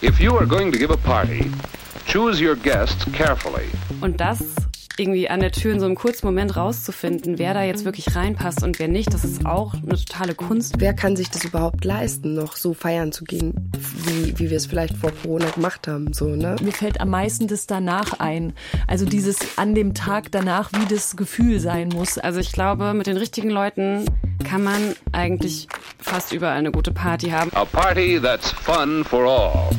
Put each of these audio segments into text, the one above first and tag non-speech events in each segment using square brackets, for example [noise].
If you are going to give a party, choose your guests carefully. Und das irgendwie an der Tür in so einem kurzen Moment rauszufinden, wer da jetzt wirklich reinpasst und wer nicht, das ist auch eine totale Kunst. Wer kann sich das überhaupt leisten, noch so feiern zu gehen, wie, wie wir es vielleicht vor Corona gemacht haben? So, ne? Mir fällt am meisten das danach ein. Also dieses an dem Tag danach, wie das Gefühl sein muss. Also ich glaube, mit den richtigen Leuten kann man eigentlich fast überall eine gute Party haben. A party that's fun for all.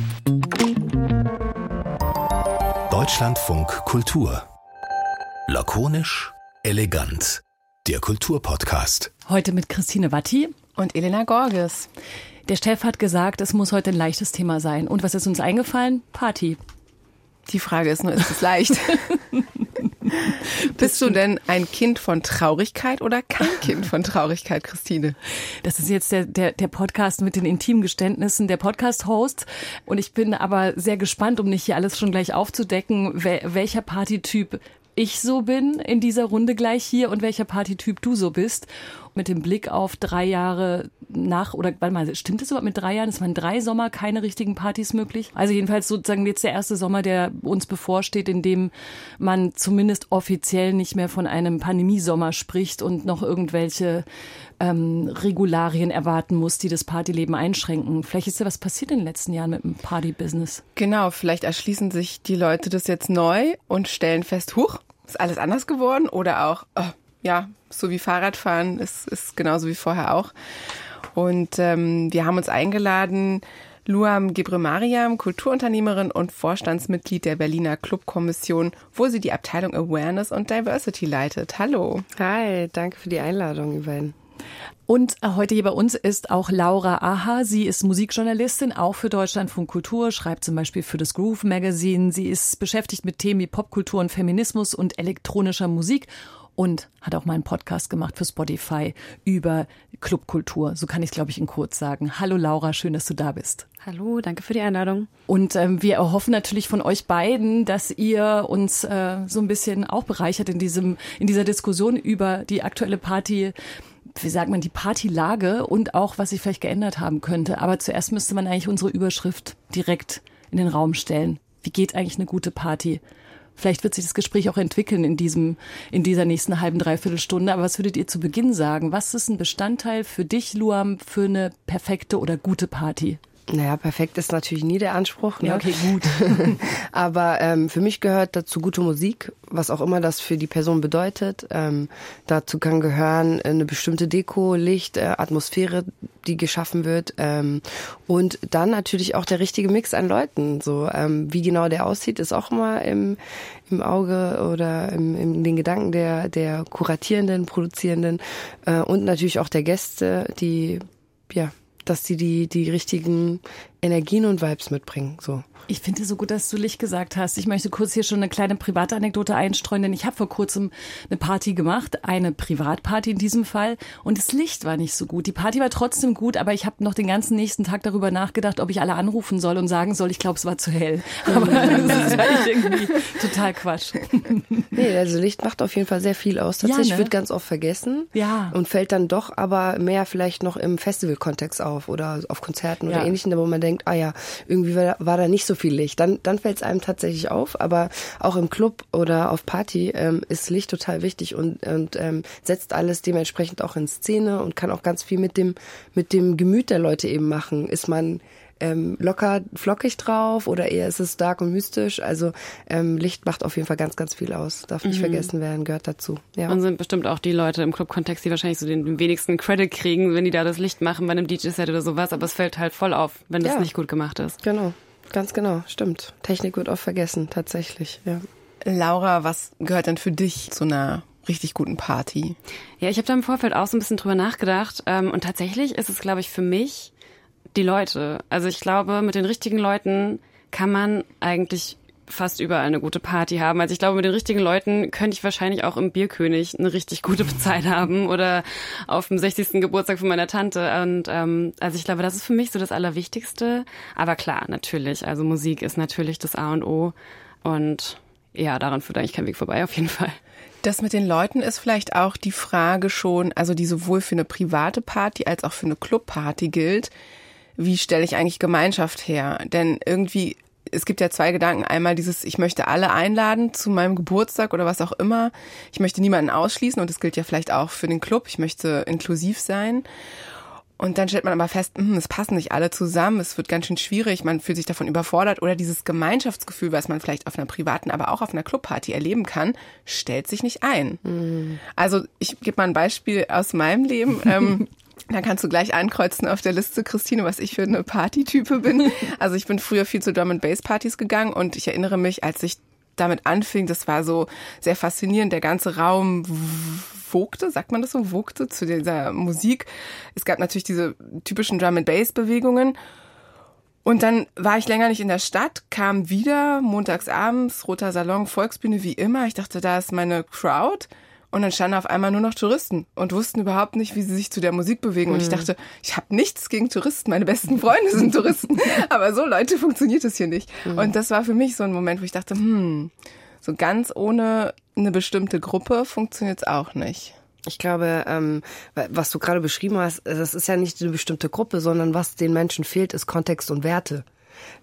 Deutschlandfunk Kultur. Lakonisch, elegant. Der Kulturpodcast. Heute mit Christine Watti und Elena Gorges. Der Chef hat gesagt, es muss heute ein leichtes Thema sein. Und was ist uns eingefallen? Party. Die Frage ist nur, ist es leicht? [laughs] Bist du denn ein Kind von Traurigkeit oder kein Kind von Traurigkeit, Christine? Das ist jetzt der, der, der Podcast mit den intimen Geständnissen der Podcast-Host. Und ich bin aber sehr gespannt, um nicht hier alles schon gleich aufzudecken, welcher Partytyp ich so bin in dieser Runde gleich hier und welcher Partytyp du so bist. Mit dem Blick auf drei Jahre nach, oder warte mal, stimmt das überhaupt mit drei Jahren? Es waren drei Sommer keine richtigen Partys möglich. Also jedenfalls sozusagen jetzt der erste Sommer, der uns bevorsteht, in dem man zumindest offiziell nicht mehr von einem Pandemiesommer spricht und noch irgendwelche ähm, Regularien erwarten muss, die das Partyleben einschränken. Vielleicht ist ja was passiert in den letzten Jahren mit dem Partybusiness. Genau, vielleicht erschließen sich die Leute das jetzt neu und stellen fest, huch, ist alles anders geworden oder auch, oh, ja, so wie Fahrradfahren ist, ist genauso wie vorher auch. Und ähm, wir haben uns eingeladen, Luam Gebremariam, Kulturunternehmerin und Vorstandsmitglied der Berliner Clubkommission, wo sie die Abteilung Awareness und Diversity leitet. Hallo. Hi, danke für die Einladung, beiden. Und äh, heute hier bei uns ist auch Laura Aha. Sie ist Musikjournalistin, auch für Deutschlandfunk Kultur, schreibt zum Beispiel für das Groove Magazine. Sie ist beschäftigt mit Themen wie Popkultur und Feminismus und elektronischer Musik und hat auch mal einen Podcast gemacht für Spotify über Clubkultur. So kann ich es, glaube ich, in kurz sagen. Hallo Laura, schön, dass du da bist. Hallo, danke für die Einladung. Und ähm, wir erhoffen natürlich von euch beiden, dass ihr uns äh, so ein bisschen auch bereichert in diesem in dieser Diskussion über die aktuelle Party wie sagt man, die Partylage und auch, was sich vielleicht geändert haben könnte. Aber zuerst müsste man eigentlich unsere Überschrift direkt in den Raum stellen. Wie geht eigentlich eine gute Party? Vielleicht wird sich das Gespräch auch entwickeln in diesem, in dieser nächsten halben, dreiviertel Stunde. Aber was würdet ihr zu Beginn sagen? Was ist ein Bestandteil für dich, Luam, für eine perfekte oder gute Party? Naja, perfekt ist natürlich nie der Anspruch. Ne? Ja, okay, gut. [laughs] Aber ähm, für mich gehört dazu gute Musik, was auch immer das für die Person bedeutet. Ähm, dazu kann gehören eine bestimmte Deko, Licht, äh, Atmosphäre, die geschaffen wird. Ähm, und dann natürlich auch der richtige Mix an Leuten. So ähm, wie genau der aussieht, ist auch immer im, im Auge oder im, in den Gedanken der, der Kuratierenden, Produzierenden äh, und natürlich auch der Gäste, die ja dass sie die, die richtigen Energien und Vibes mitbringen. So. Ich finde es so gut, dass du Licht gesagt hast. Ich möchte kurz hier schon eine kleine private Anekdote einstreuen, denn ich habe vor kurzem eine Party gemacht, eine Privatparty in diesem Fall, und das Licht war nicht so gut. Die Party war trotzdem gut, aber ich habe noch den ganzen nächsten Tag darüber nachgedacht, ob ich alle anrufen soll und sagen soll, ich glaube, es war zu hell. [laughs] Aber [laughs] das ist irgendwie total Quatsch. [laughs] Nee, also Licht macht auf jeden Fall sehr viel aus. Tatsächlich ja, ne? wird ganz oft vergessen ja. und fällt dann doch aber mehr vielleicht noch im Festivalkontext auf oder auf Konzerten oder ja. ähnlichen, wo man denkt, ah ja, irgendwie war, war da nicht so viel Licht. Dann, dann fällt es einem tatsächlich auf, aber auch im Club oder auf Party ähm, ist Licht total wichtig und, und ähm, setzt alles dementsprechend auch in Szene und kann auch ganz viel mit dem, mit dem Gemüt der Leute eben machen. Ist man ähm, locker, flockig drauf oder eher ist es dark und mystisch. Also ähm, Licht macht auf jeden Fall ganz, ganz viel aus. Darf nicht mhm. vergessen werden, gehört dazu. Ja. Und sind bestimmt auch die Leute im Club-Kontext, die wahrscheinlich so den wenigsten Credit kriegen, wenn die da das Licht machen bei einem DJ-Set oder sowas. Aber es fällt halt voll auf, wenn das ja. nicht gut gemacht ist. Genau. Ganz genau, stimmt. Technik wird oft vergessen, tatsächlich, ja. Laura, was gehört denn für dich zu einer richtig guten Party? Ja, ich habe da im Vorfeld auch so ein bisschen drüber nachgedacht. Ähm, und tatsächlich ist es, glaube ich, für mich die Leute. Also ich glaube, mit den richtigen Leuten kann man eigentlich fast überall eine gute Party haben. Also ich glaube, mit den richtigen Leuten könnte ich wahrscheinlich auch im Bierkönig eine richtig gute Zeit haben oder auf dem 60. Geburtstag von meiner Tante. Und ähm, also ich glaube, das ist für mich so das Allerwichtigste. Aber klar, natürlich. Also Musik ist natürlich das A und O. Und ja, daran führt eigentlich kein Weg vorbei, auf jeden Fall. Das mit den Leuten ist vielleicht auch die Frage schon, also die sowohl für eine private Party als auch für eine Clubparty gilt wie stelle ich eigentlich Gemeinschaft her? Denn irgendwie es gibt ja zwei Gedanken. Einmal dieses, ich möchte alle einladen zu meinem Geburtstag oder was auch immer. Ich möchte niemanden ausschließen und das gilt ja vielleicht auch für den Club. Ich möchte inklusiv sein. Und dann stellt man aber fest, hm, es passen nicht alle zusammen, es wird ganz schön schwierig, man fühlt sich davon überfordert oder dieses Gemeinschaftsgefühl, was man vielleicht auf einer privaten, aber auch auf einer Clubparty erleben kann, stellt sich nicht ein. Mhm. Also ich gebe mal ein Beispiel aus meinem Leben. [laughs] ähm, da kannst du gleich ankreuzen auf der Liste, Christine, was ich für eine Partytype bin. [laughs] Also ich bin früher viel zu Drum and Bass Partys gegangen und ich erinnere mich, als ich damit anfing, das war so sehr faszinierend. Der ganze Raum wogte, sagt man das so, wogte zu dieser Musik. Es gab natürlich diese typischen Drum and Bass Bewegungen. Und dann war ich länger nicht in der Stadt, kam wieder montags abends, roter Salon, Volksbühne wie immer. Ich dachte, da ist meine Crowd. Und dann standen auf einmal nur noch Touristen und wussten überhaupt nicht, wie sie sich zu der Musik bewegen. Und ich mhm. dachte, ich habe nichts gegen Touristen. Meine besten Freunde sind Touristen. [laughs] Aber so Leute funktioniert es hier nicht. Mhm. Und das war für mich so ein Moment, wo ich dachte, hm, so ganz ohne eine bestimmte Gruppe funktioniert es auch nicht. Ich glaube, ähm, was du gerade beschrieben hast, das ist ja nicht eine bestimmte Gruppe, sondern was den Menschen fehlt, ist Kontext und Werte.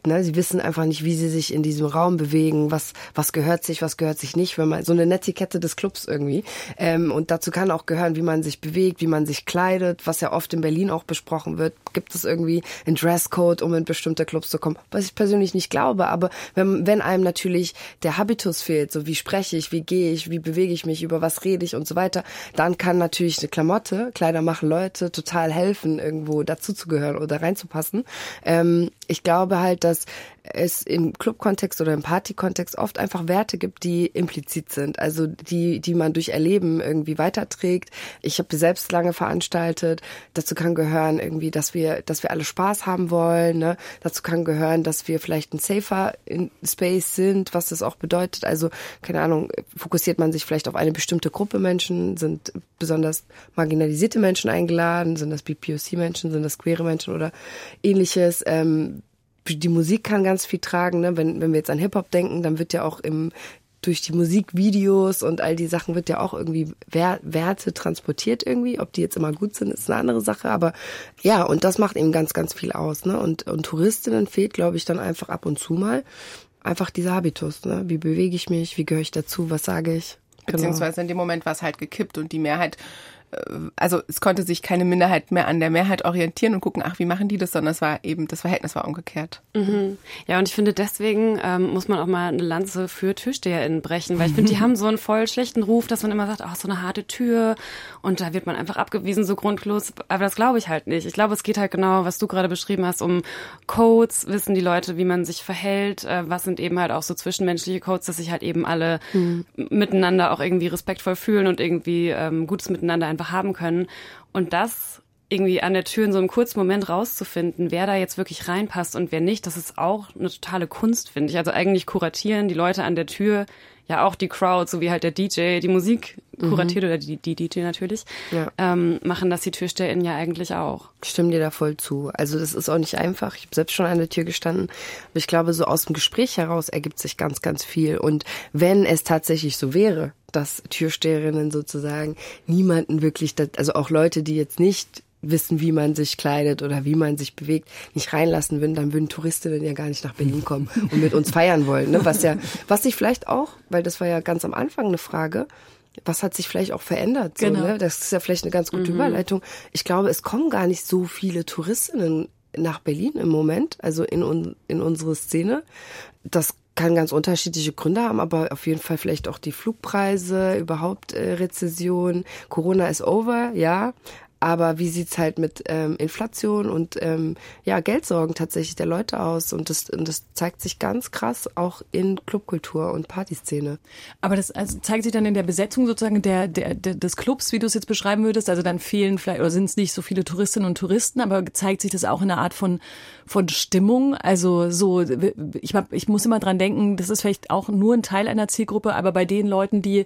Ne, sie wissen einfach nicht, wie sie sich in diesem Raum bewegen, was, was gehört sich, was gehört sich nicht, wenn man so eine Netiquette des Clubs irgendwie. Ähm, und dazu kann auch gehören, wie man sich bewegt, wie man sich kleidet, was ja oft in Berlin auch besprochen wird. Gibt es irgendwie einen Dresscode, um in bestimmte Clubs zu kommen? Was ich persönlich nicht glaube, aber wenn, wenn einem natürlich der Habitus fehlt, so wie spreche ich, wie gehe ich, wie bewege ich mich, über was rede ich und so weiter, dann kann natürlich eine Klamotte, Kleider machen Leute total helfen, irgendwo dazuzugehören oder reinzupassen. Ähm, ich glaube halt, dass es im Clubkontext oder im Partykontext oft einfach Werte gibt, die implizit sind, also die, die man durch Erleben irgendwie weiterträgt. Ich habe selbst lange veranstaltet. Dazu kann gehören irgendwie, dass wir, dass wir alle Spaß haben wollen. Ne? Dazu kann gehören, dass wir vielleicht ein safer Space sind, was das auch bedeutet. Also keine Ahnung, fokussiert man sich vielleicht auf eine bestimmte Gruppe Menschen, sind besonders marginalisierte Menschen eingeladen, sind das BPOC-Menschen, sind das queere Menschen oder ähnliches. Ähm, die Musik kann ganz viel tragen. Ne? Wenn, wenn wir jetzt an Hip-Hop denken, dann wird ja auch im durch die Musikvideos und all die Sachen wird ja auch irgendwie Werte transportiert irgendwie. Ob die jetzt immer gut sind, ist eine andere Sache. Aber ja, und das macht eben ganz, ganz viel aus. Ne? Und, und Touristinnen fehlt, glaube ich, dann einfach ab und zu mal einfach dieser Habitus. Ne? Wie bewege ich mich? Wie gehöre ich dazu? Was sage ich? Genau. Beziehungsweise in dem Moment war es halt gekippt und die Mehrheit also es konnte sich keine Minderheit mehr an der Mehrheit orientieren und gucken, ach, wie machen die das, sondern es war eben, das Verhältnis war umgekehrt. Mhm. Ja, und ich finde, deswegen ähm, muss man auch mal eine Lanze für TürsteherInnen brechen, weil ich finde, die [laughs] haben so einen voll schlechten Ruf, dass man immer sagt, ach, so eine harte Tür und da wird man einfach abgewiesen, so grundlos. Aber das glaube ich halt nicht. Ich glaube, es geht halt genau, was du gerade beschrieben hast, um Codes, wissen die Leute, wie man sich verhält, äh, was sind eben halt auch so zwischenmenschliche Codes, dass sich halt eben alle mhm. miteinander auch irgendwie respektvoll fühlen und irgendwie ähm, gutes Miteinander einfach haben können. Und das irgendwie an der Tür in so einem kurzen Moment rauszufinden, wer da jetzt wirklich reinpasst und wer nicht, das ist auch eine totale Kunst, finde ich. Also eigentlich kuratieren die Leute an der Tür ja auch die Crowd, so wie halt der DJ die Musik kuratiert mhm. oder die, die DJ natürlich, ja. ähm, machen das die TürsteherInnen ja eigentlich auch. Ich stimme dir da voll zu. Also das ist auch nicht einfach. Ich habe selbst schon an der Tür gestanden. Aber ich glaube, so aus dem Gespräch heraus ergibt sich ganz, ganz viel. Und wenn es tatsächlich so wäre, dass Türsteherinnen sozusagen niemanden wirklich, also auch Leute, die jetzt nicht wissen, wie man sich kleidet oder wie man sich bewegt, nicht reinlassen würden, dann würden Touristinnen ja gar nicht nach Berlin kommen und mit uns feiern wollen. Ne? Was ja, was sich vielleicht auch, weil das war ja ganz am Anfang eine Frage, was hat sich vielleicht auch verändert? So, genau. ne? Das ist ja vielleicht eine ganz gute mhm. Überleitung. Ich glaube, es kommen gar nicht so viele Touristinnen nach Berlin im Moment, also in, in unsere Szene. Das kann ganz unterschiedliche Gründe haben, aber auf jeden Fall vielleicht auch die Flugpreise, überhaupt äh, Rezession. Corona ist over, ja, aber wie sieht's halt mit ähm, Inflation und ähm, ja, Geldsorgen tatsächlich der Leute aus? Und das, und das zeigt sich ganz krass auch in Clubkultur und Partyszene. Aber das also zeigt sich dann in der Besetzung sozusagen der, der, der des Clubs, wie du es jetzt beschreiben würdest. Also dann fehlen vielleicht oder sind es nicht so viele Touristinnen und Touristen, aber zeigt sich das auch in einer Art von von Stimmung. Also so, ich, hab, ich muss immer dran denken, das ist vielleicht auch nur ein Teil einer Zielgruppe, aber bei den Leuten, die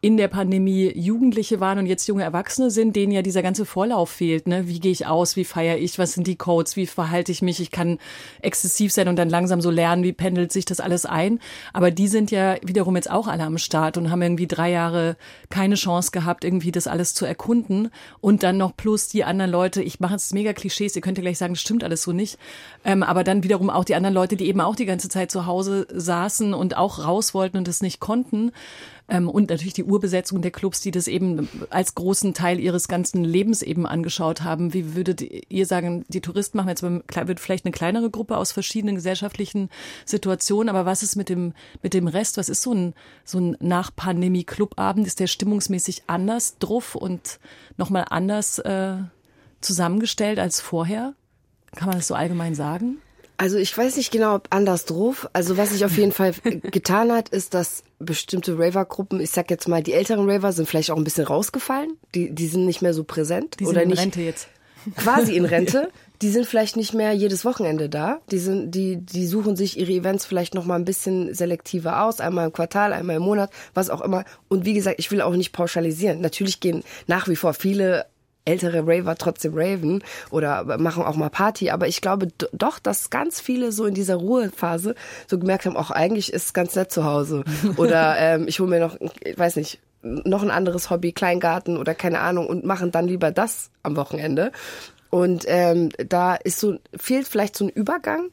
in der Pandemie Jugendliche waren und jetzt junge Erwachsene sind, denen ja dieser ganze Vorlauf fehlt. Ne? Wie gehe ich aus? Wie feiere ich? Was sind die Codes? Wie verhalte ich mich? Ich kann exzessiv sein und dann langsam so lernen, wie pendelt sich das alles ein. Aber die sind ja wiederum jetzt auch alle am Start und haben irgendwie drei Jahre keine Chance gehabt, irgendwie das alles zu erkunden. Und dann noch plus die anderen Leute, ich mache jetzt mega Klischees, ihr könnt ja gleich sagen, das stimmt alles so nicht. Ähm, aber dann wiederum auch die anderen Leute, die eben auch die ganze Zeit zu Hause saßen und auch raus wollten und das nicht konnten. Ähm, und natürlich die Urbesetzung der Clubs, die das eben als großen Teil ihres ganzen Lebens eben angeschaut haben. Wie würdet ihr sagen, die Touristen machen jetzt wird vielleicht eine kleinere Gruppe aus verschiedenen gesellschaftlichen Situationen, aber was ist mit dem, mit dem Rest? Was ist so ein, so ein Nach-Pandemie-Clubabend? Ist der stimmungsmäßig anders drauf und nochmal anders äh, zusammengestellt als vorher? Kann man das so allgemein sagen? Also ich weiß nicht genau, ob anders drauf. Also was sich auf jeden Fall [laughs] getan hat, ist, dass bestimmte Raver-Gruppen, ich sag jetzt mal, die älteren Raver sind vielleicht auch ein bisschen rausgefallen. Die, die sind nicht mehr so präsent. Die sind oder in nicht, Rente jetzt. Quasi in Rente. [laughs] Die sind vielleicht nicht mehr jedes Wochenende da. Die sind, die, die suchen sich ihre Events vielleicht noch mal ein bisschen selektiver aus. Einmal im Quartal, einmal im Monat, was auch immer. Und wie gesagt, ich will auch nicht pauschalisieren. Natürlich gehen nach wie vor viele ältere Raver trotzdem raven oder machen auch mal Party. Aber ich glaube doch, dass ganz viele so in dieser Ruhephase so gemerkt haben, auch eigentlich ist es ganz nett zu Hause. [laughs] Oder ähm, ich hole mir noch, ich weiß nicht, noch ein anderes Hobby, Kleingarten oder keine Ahnung und machen dann lieber das am Wochenende. Und ähm, da ist so, fehlt vielleicht so ein Übergang,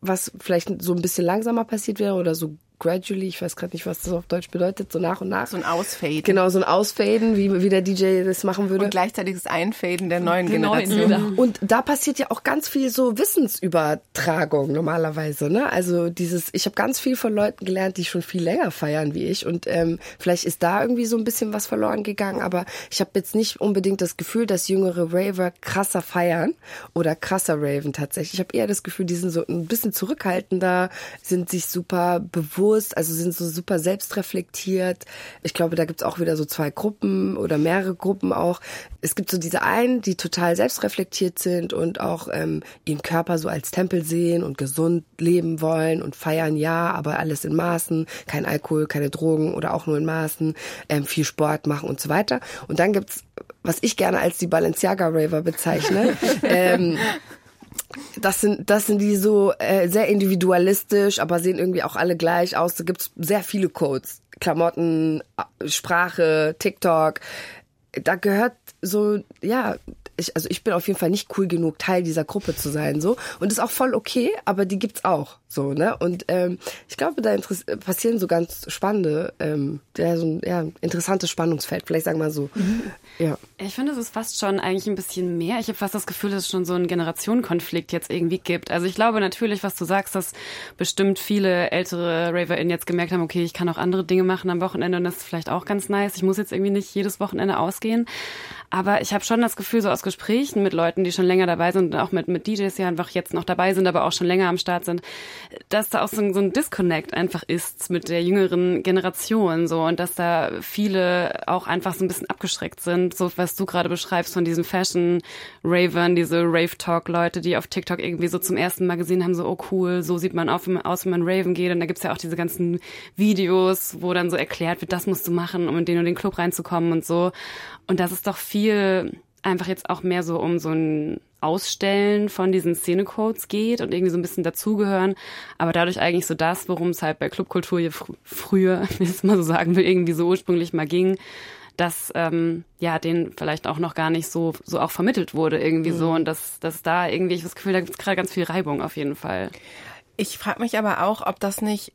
was vielleicht so ein bisschen langsamer passiert wäre oder so gradually, ich weiß gerade nicht, was das auf Deutsch bedeutet, so nach und nach. So ein Ausfaden. Genau, so ein Ausfaden, wie, wie der DJ das machen würde. Und gleichzeitiges Einfaden der neuen der Generation. Neuen und da passiert ja auch ganz viel so Wissensübertragung normalerweise. Ne? Also dieses, ich habe ganz viel von Leuten gelernt, die schon viel länger feiern wie ich. Und ähm, vielleicht ist da irgendwie so ein bisschen was verloren gegangen, aber ich habe jetzt nicht unbedingt das Gefühl, dass jüngere Raver krasser feiern oder krasser raven tatsächlich. Ich habe eher das Gefühl, die sind so ein bisschen zurückhaltender, sind sich super bewusst bewusst, also sind so super selbstreflektiert. Ich glaube, da gibt's auch wieder so zwei Gruppen oder mehrere Gruppen auch. Es gibt so diese einen, die total selbstreflektiert sind und auch ähm, ihren Körper so als Tempel sehen und gesund leben wollen und feiern, ja, aber alles in Maßen, kein Alkohol, keine Drogen oder auch nur in Maßen, ähm, viel Sport machen und so weiter. Und dann gibt's was ich gerne als die Balenciaga Raver bezeichne. [laughs] ähm, das sind, das sind die so äh, sehr individualistisch, aber sehen irgendwie auch alle gleich aus. Da gibt's sehr viele Codes. Klamotten, Sprache, TikTok. Da gehört so, ja, ich, also ich bin auf jeden Fall nicht cool genug, Teil dieser Gruppe zu sein, so. Und ist auch voll okay, aber die gibt's auch, so, ne? Und ähm, ich glaube, da passieren so ganz spannende, ähm, ja, so ein ja, interessantes Spannungsfeld, vielleicht sagen wir mal so. Mhm. Ja. Ich finde, es ist fast schon eigentlich ein bisschen mehr. Ich habe fast das Gefühl, dass es schon so einen Generationenkonflikt jetzt irgendwie gibt. Also ich glaube natürlich, was du sagst, dass bestimmt viele ältere RaverInnen jetzt gemerkt haben, okay, ich kann auch andere Dinge machen am Wochenende und das ist vielleicht auch ganz nice. Ich muss jetzt irgendwie nicht jedes Wochenende ausgehen. Aber ich habe schon das Gefühl, so aus Gesprächen mit Leuten, die schon länger dabei sind auch mit, mit DJs, die einfach jetzt noch dabei sind, aber auch schon länger am Start sind, dass da auch so ein, so ein Disconnect einfach ist mit der jüngeren Generation so und dass da viele auch einfach so ein bisschen abgeschreckt sind, so was du gerade beschreibst von diesen Fashion Raven, diese Rave Talk Leute, die auf TikTok irgendwie so zum ersten Mal gesehen haben, so oh cool, so sieht man aus, wenn man Raven geht. Und da gibt's ja auch diese ganzen Videos, wo dann so erklärt wird, das musst du machen, um in den und den Club reinzukommen und so. Und das ist doch viel einfach jetzt auch mehr so um so ein Ausstellen von diesen Szenecodes geht und irgendwie so ein bisschen dazugehören, aber dadurch eigentlich so das, worum es halt bei Clubkultur hier fr früher, [laughs] wie ich es mal so sagen will, irgendwie so ursprünglich mal ging, dass ähm, ja denen vielleicht auch noch gar nicht so so auch vermittelt wurde irgendwie mhm. so und dass dass da irgendwie ich das Gefühl, da gibt es gerade ganz viel Reibung auf jeden Fall. Ich frage mich aber auch, ob das nicht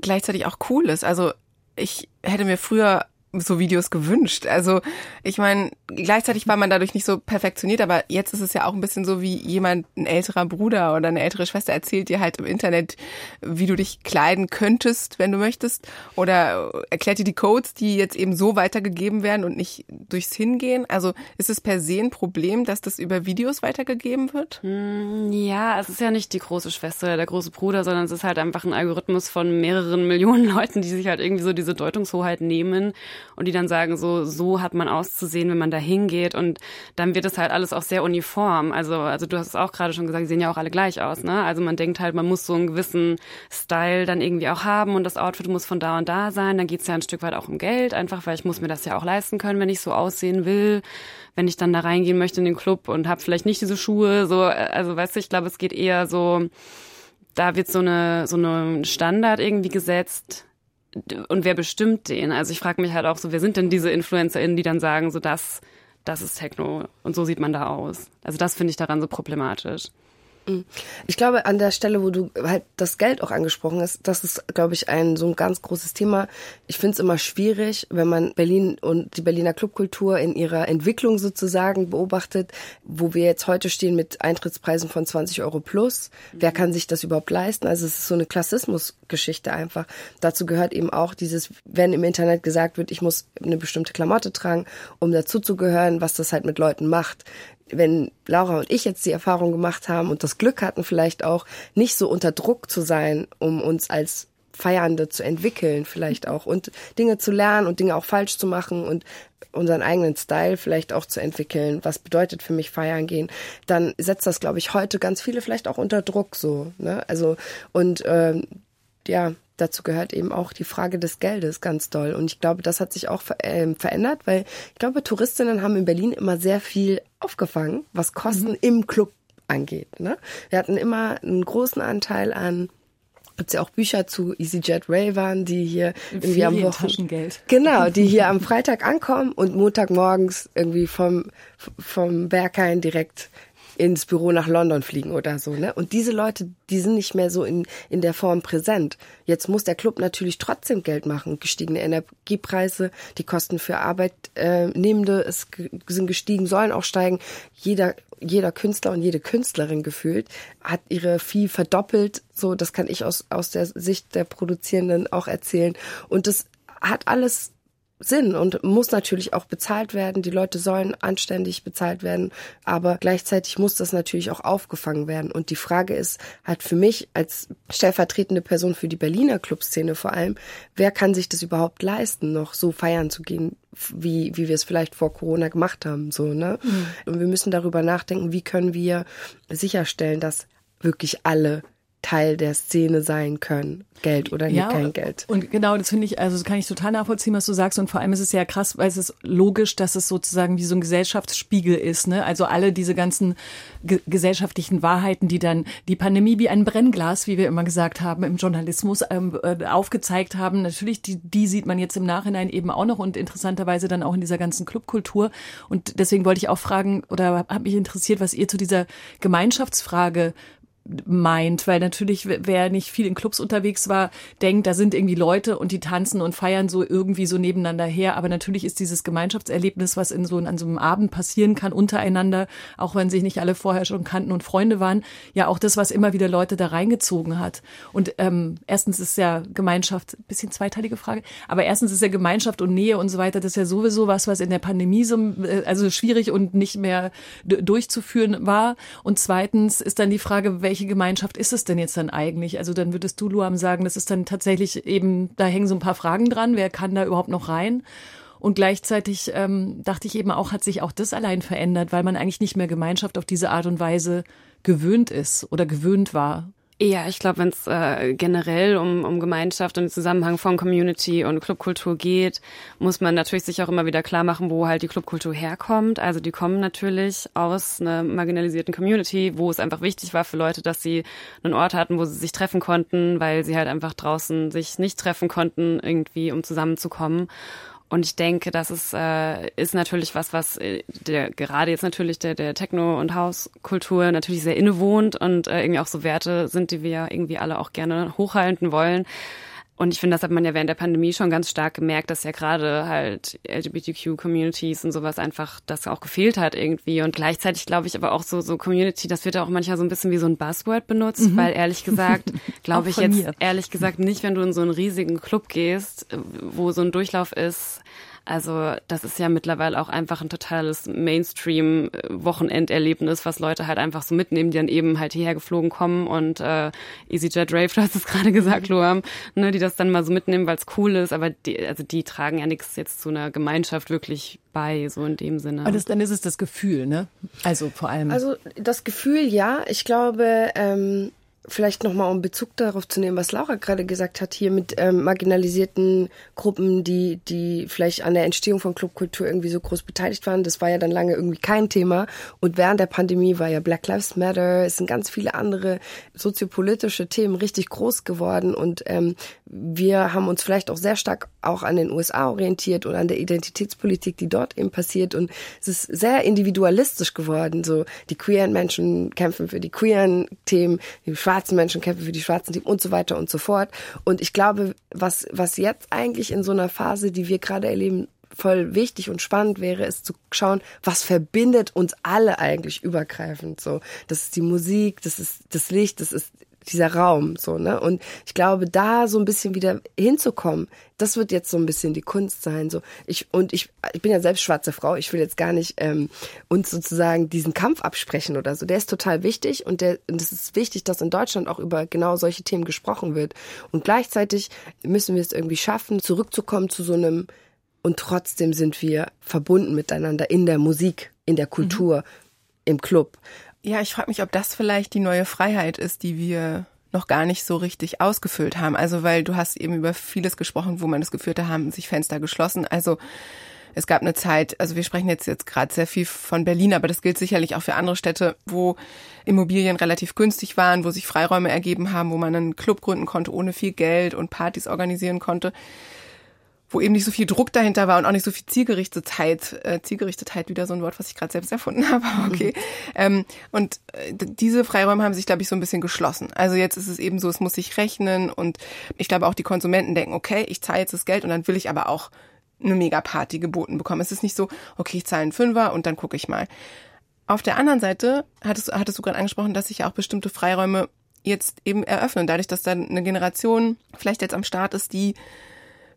gleichzeitig auch cool ist. Also ich hätte mir früher so Videos gewünscht. Also ich meine, gleichzeitig war man dadurch nicht so perfektioniert, aber jetzt ist es ja auch ein bisschen so, wie jemand, ein älterer Bruder oder eine ältere Schwester erzählt dir halt im Internet, wie du dich kleiden könntest, wenn du möchtest, oder erklärt dir die Codes, die jetzt eben so weitergegeben werden und nicht durchs Hingehen. Also ist es per se ein Problem, dass das über Videos weitergegeben wird? Hm, ja, es ist ja nicht die große Schwester oder der große Bruder, sondern es ist halt einfach ein Algorithmus von mehreren Millionen [laughs] Leuten, die sich halt irgendwie so diese Deutungshoheit nehmen und die dann sagen, so, so hat man auszusehen, wenn man da hingeht und dann wird es halt alles auch sehr uniform. Also, also du hast es auch gerade schon gesagt, die sehen ja auch alle gleich aus, ne? Also man denkt halt, man muss so einen gewissen Style dann irgendwie auch haben und das Outfit muss von da und da sein. Dann geht's ja ein Stück weit auch um Geld, einfach weil ich muss mir das ja auch leisten können, wenn ich so aussehen will wenn ich dann da reingehen möchte in den Club und habe vielleicht nicht diese Schuhe, so, also weißt du, ich glaube, es geht eher so, da wird so eine so eine Standard irgendwie gesetzt und wer bestimmt den? Also ich frage mich halt auch so, wer sind denn diese InfluencerInnen, die dann sagen, so das, das ist Techno und so sieht man da aus. Also das finde ich daran so problematisch. Ich glaube, an der Stelle, wo du halt das Geld auch angesprochen hast, das ist, glaube ich, ein so ein ganz großes Thema. Ich finde es immer schwierig, wenn man Berlin und die Berliner Clubkultur in ihrer Entwicklung sozusagen beobachtet, wo wir jetzt heute stehen mit Eintrittspreisen von 20 Euro plus. Wer kann sich das überhaupt leisten? Also es ist so eine Klassismusgeschichte einfach. Dazu gehört eben auch dieses, wenn im Internet gesagt wird, ich muss eine bestimmte Klamotte tragen, um dazuzugehören, was das halt mit Leuten macht wenn Laura und ich jetzt die Erfahrung gemacht haben und das Glück hatten, vielleicht auch nicht so unter Druck zu sein, um uns als Feiernde zu entwickeln, vielleicht auch und Dinge zu lernen und Dinge auch falsch zu machen und unseren eigenen Style vielleicht auch zu entwickeln, was bedeutet für mich feiern gehen, dann setzt das, glaube ich, heute ganz viele vielleicht auch unter Druck so. Ne? Also und ähm, ja, dazu gehört eben auch die Frage des Geldes ganz doll. Und ich glaube, das hat sich auch äh, verändert, weil ich glaube, Touristinnen haben in Berlin immer sehr viel aufgefangen, was Kosten mhm. im Club angeht. Ne? Wir hatten immer einen großen Anteil an gibt's ja auch Bücher zu EasyJet Ravern, die hier irgendwie am Taschengeld. Genau, die hier am [laughs] Freitag ankommen und Montagmorgens irgendwie vom vom Berghain direkt ins Büro nach London fliegen oder so, ne? Und diese Leute, die sind nicht mehr so in, in der Form präsent. Jetzt muss der Club natürlich trotzdem Geld machen. Gestiegene Energiepreise, die Kosten für Arbeitnehmende es sind gestiegen, sollen auch steigen. Jeder, jeder Künstler und jede Künstlerin gefühlt hat ihre Vieh verdoppelt. So, das kann ich aus, aus der Sicht der Produzierenden auch erzählen. Und das hat alles Sinn und muss natürlich auch bezahlt werden. Die Leute sollen anständig bezahlt werden, aber gleichzeitig muss das natürlich auch aufgefangen werden. Und die Frage ist halt für mich als stellvertretende Person für die Berliner Clubszene vor allem, wer kann sich das überhaupt leisten, noch so feiern zu gehen, wie, wie wir es vielleicht vor Corona gemacht haben, so, ne? Mhm. Und wir müssen darüber nachdenken, wie können wir sicherstellen, dass wirklich alle Teil der Szene sein können. Geld oder ja, kein Geld. Und genau, das finde ich, also das kann ich total nachvollziehen, was du sagst. Und vor allem ist es ja krass, weil es ist logisch, dass es sozusagen wie so ein Gesellschaftsspiegel ist. Ne? Also alle diese ganzen ge gesellschaftlichen Wahrheiten, die dann die Pandemie wie ein Brennglas, wie wir immer gesagt haben, im Journalismus ähm, äh, aufgezeigt haben. Natürlich, die, die sieht man jetzt im Nachhinein eben auch noch und interessanterweise dann auch in dieser ganzen Clubkultur. Und deswegen wollte ich auch fragen oder habe mich interessiert, was ihr zu dieser Gemeinschaftsfrage meint, weil natürlich, wer nicht viel in Clubs unterwegs war, denkt, da sind irgendwie Leute und die tanzen und feiern so irgendwie so nebeneinander her. Aber natürlich ist dieses Gemeinschaftserlebnis, was in so, an so einem Abend passieren kann, untereinander, auch wenn sich nicht alle vorher schon kannten und Freunde waren, ja auch das, was immer wieder Leute da reingezogen hat. Und ähm, erstens ist ja Gemeinschaft, bisschen zweiteilige Frage, aber erstens ist ja Gemeinschaft und Nähe und so weiter, das ist ja sowieso was, was in der Pandemie so, äh, also schwierig und nicht mehr durchzuführen war. Und zweitens ist dann die Frage, welche Gemeinschaft ist es denn jetzt dann eigentlich? Also dann würdest du, Luam, sagen, das ist dann tatsächlich eben, da hängen so ein paar Fragen dran, wer kann da überhaupt noch rein? Und gleichzeitig ähm, dachte ich eben auch, hat sich auch das allein verändert, weil man eigentlich nicht mehr Gemeinschaft auf diese Art und Weise gewöhnt ist oder gewöhnt war. Ja, ich glaube, wenn es äh, generell um, um Gemeinschaft und Zusammenhang von Community und Clubkultur geht, muss man natürlich sich auch immer wieder klar machen, wo halt die Clubkultur herkommt. Also die kommen natürlich aus einer marginalisierten Community, wo es einfach wichtig war für Leute, dass sie einen Ort hatten, wo sie sich treffen konnten, weil sie halt einfach draußen sich nicht treffen konnten, irgendwie, um zusammenzukommen. Und ich denke, das ist, äh, ist natürlich was, was äh, der, gerade jetzt natürlich der, der Techno- und Hauskultur natürlich sehr innewohnt und äh, irgendwie auch so Werte sind, die wir irgendwie alle auch gerne hochhalten wollen. Und ich finde, das hat man ja während der Pandemie schon ganz stark gemerkt, dass ja gerade halt LGBTQ-Communities und sowas einfach das auch gefehlt hat irgendwie. Und gleichzeitig glaube ich aber auch so, so Community, das wird ja auch manchmal so ein bisschen wie so ein Buzzword benutzt, mhm. weil ehrlich gesagt, [laughs] glaube ich jetzt mir. ehrlich gesagt nicht, wenn du in so einen riesigen Club gehst, wo so ein Durchlauf ist, Also das ist ja mittlerweile auch einfach ein totales Mainstream-Wochenenderlebnis, was Leute halt einfach so mitnehmen, die dann eben halt hierher geflogen kommen und äh, EasyJet Rave, [laughs] du hast es gerade gesagt, Luam, ne, die das dann mal so mitnehmen, weil es cool ist, aber die, also die tragen ja nichts jetzt zu einer Gemeinschaft wirklich bei, so in dem Sinne. Und das, dann ist es das Gefühl, ne? Also vor allem. Also das Gefühl, ja. Ich glaube, ähm, vielleicht nochmal um Bezug darauf zu nehmen, was Laura gerade gesagt hat, hier mit ähm, marginalisierten Gruppen, die, die vielleicht an der Entstehung von Clubkultur irgendwie so groß beteiligt waren. Das war ja dann lange irgendwie kein Thema. Und während der Pandemie war ja Black Lives Matter, es sind ganz viele andere soziopolitische Themen richtig groß geworden. Und ähm, wir haben uns vielleicht auch sehr stark auch an den USA orientiert und an der Identitätspolitik, die dort eben passiert. Und es ist sehr individualistisch geworden. So die queeren Menschen kämpfen für die queeren Themen, die schwarzen Menschen kämpfen für die schwarzen Team und so weiter und so fort. Und ich glaube, was, was jetzt eigentlich in so einer Phase, die wir gerade erleben, voll wichtig und spannend wäre, ist zu schauen, was verbindet uns alle eigentlich übergreifend. So, das ist die Musik, das ist das Licht, das ist dieser Raum, so, ne? Und ich glaube, da so ein bisschen wieder hinzukommen, das wird jetzt so ein bisschen die Kunst sein, so. Ich, und ich, ich bin ja selbst schwarze Frau, ich will jetzt gar nicht, ähm, uns sozusagen diesen Kampf absprechen oder so. Der ist total wichtig und der, und es ist wichtig, dass in Deutschland auch über genau solche Themen gesprochen wird. Und gleichzeitig müssen wir es irgendwie schaffen, zurückzukommen zu so einem, und trotzdem sind wir verbunden miteinander in der Musik, in der Kultur, mhm. im Club. Ja, ich frage mich, ob das vielleicht die neue Freiheit ist, die wir noch gar nicht so richtig ausgefüllt haben. Also, weil du hast eben über vieles gesprochen, wo man das Gefühl hat, haben sich Fenster geschlossen. Also, es gab eine Zeit, also wir sprechen jetzt jetzt gerade sehr viel von Berlin, aber das gilt sicherlich auch für andere Städte, wo Immobilien relativ günstig waren, wo sich Freiräume ergeben haben, wo man einen Club gründen konnte ohne viel Geld und Partys organisieren konnte wo eben nicht so viel Druck dahinter war und auch nicht so viel Zielgerichtetheit. Äh, Zielgerichtetheit, wieder so ein Wort, was ich gerade selbst erfunden [laughs] habe, okay. Mhm. Ähm, und äh, diese Freiräume haben sich, glaube ich, so ein bisschen geschlossen. Also jetzt ist es eben so, es muss sich rechnen und ich glaube auch die Konsumenten denken, okay, ich zahle jetzt das Geld und dann will ich aber auch eine Megaparty geboten bekommen. Es ist nicht so, okay, ich zahle einen Fünfer und dann gucke ich mal. Auf der anderen Seite hattest, hattest du gerade angesprochen, dass sich ja auch bestimmte Freiräume jetzt eben eröffnen, dadurch, dass dann eine Generation vielleicht jetzt am Start ist, die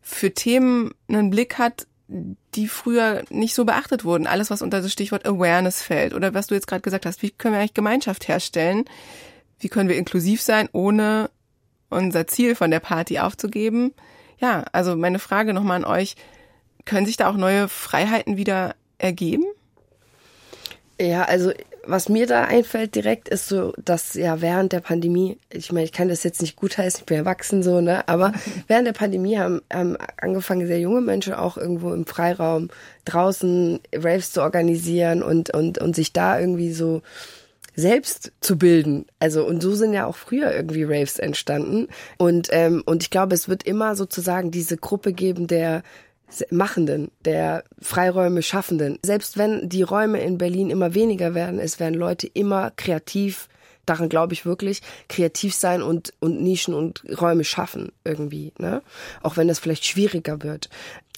für Themen einen Blick hat, die früher nicht so beachtet wurden. Alles, was unter das Stichwort Awareness fällt oder was du jetzt gerade gesagt hast, wie können wir eigentlich Gemeinschaft herstellen? Wie können wir inklusiv sein, ohne unser Ziel von der Party aufzugeben? Ja, also meine Frage nochmal an euch, können sich da auch neue Freiheiten wieder ergeben? Ja, also was mir da einfällt direkt ist so, dass ja während der Pandemie, ich meine, ich kann das jetzt nicht gutheißen, ich bin erwachsen so, ne, aber [laughs] während der Pandemie haben, haben angefangen sehr junge Menschen auch irgendwo im Freiraum draußen Raves zu organisieren und und und sich da irgendwie so selbst zu bilden. Also und so sind ja auch früher irgendwie Raves entstanden und ähm, und ich glaube, es wird immer sozusagen diese Gruppe geben der Machenden, der Freiräume Schaffenden. Selbst wenn die Räume in Berlin immer weniger werden, es werden Leute immer kreativ, daran glaube ich wirklich, kreativ sein und, und Nischen und Räume schaffen irgendwie, ne? Auch wenn das vielleicht schwieriger wird.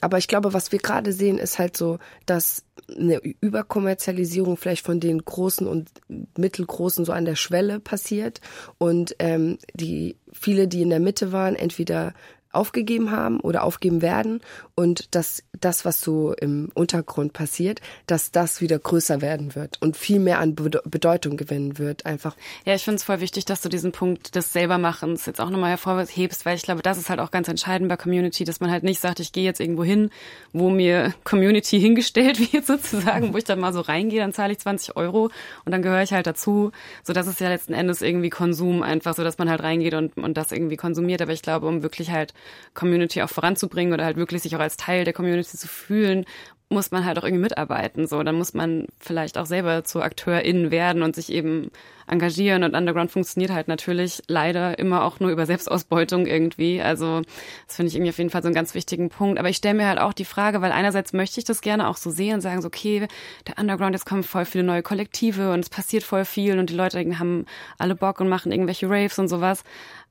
Aber ich glaube, was wir gerade sehen, ist halt so, dass eine Überkommerzialisierung vielleicht von den großen und mittelgroßen so an der Schwelle passiert und ähm, die viele, die in der Mitte waren, entweder aufgegeben haben oder aufgeben werden. Und dass das, was so im Untergrund passiert, dass das wieder größer werden wird und viel mehr an Bedeutung gewinnen wird, einfach. Ja, ich finde es voll wichtig, dass du diesen Punkt des Selbermachens jetzt auch nochmal hervorhebst, weil ich glaube, das ist halt auch ganz entscheidend bei Community, dass man halt nicht sagt, ich gehe jetzt irgendwo hin, wo mir Community [laughs] hingestellt wird sozusagen, wo ich dann mal so reingehe, dann zahle ich 20 Euro und dann gehöre ich halt dazu, so dass es ja letzten Endes irgendwie Konsum einfach, so dass man halt reingeht und, und das irgendwie konsumiert, aber ich glaube, um wirklich halt Community auch voranzubringen oder halt wirklich sich auch als Teil der Community zu fühlen, muss man halt auch irgendwie mitarbeiten. So, dann muss man vielleicht auch selber zu AkteurInnen werden und sich eben engagieren. Und Underground funktioniert halt natürlich leider immer auch nur über Selbstausbeutung irgendwie. Also das finde ich irgendwie auf jeden Fall so einen ganz wichtigen Punkt. Aber ich stelle mir halt auch die Frage, weil einerseits möchte ich das gerne auch so sehen und sagen so, okay, der Underground, jetzt kommen voll viele neue Kollektive und es passiert voll viel und die Leute haben alle Bock und machen irgendwelche Raves und sowas.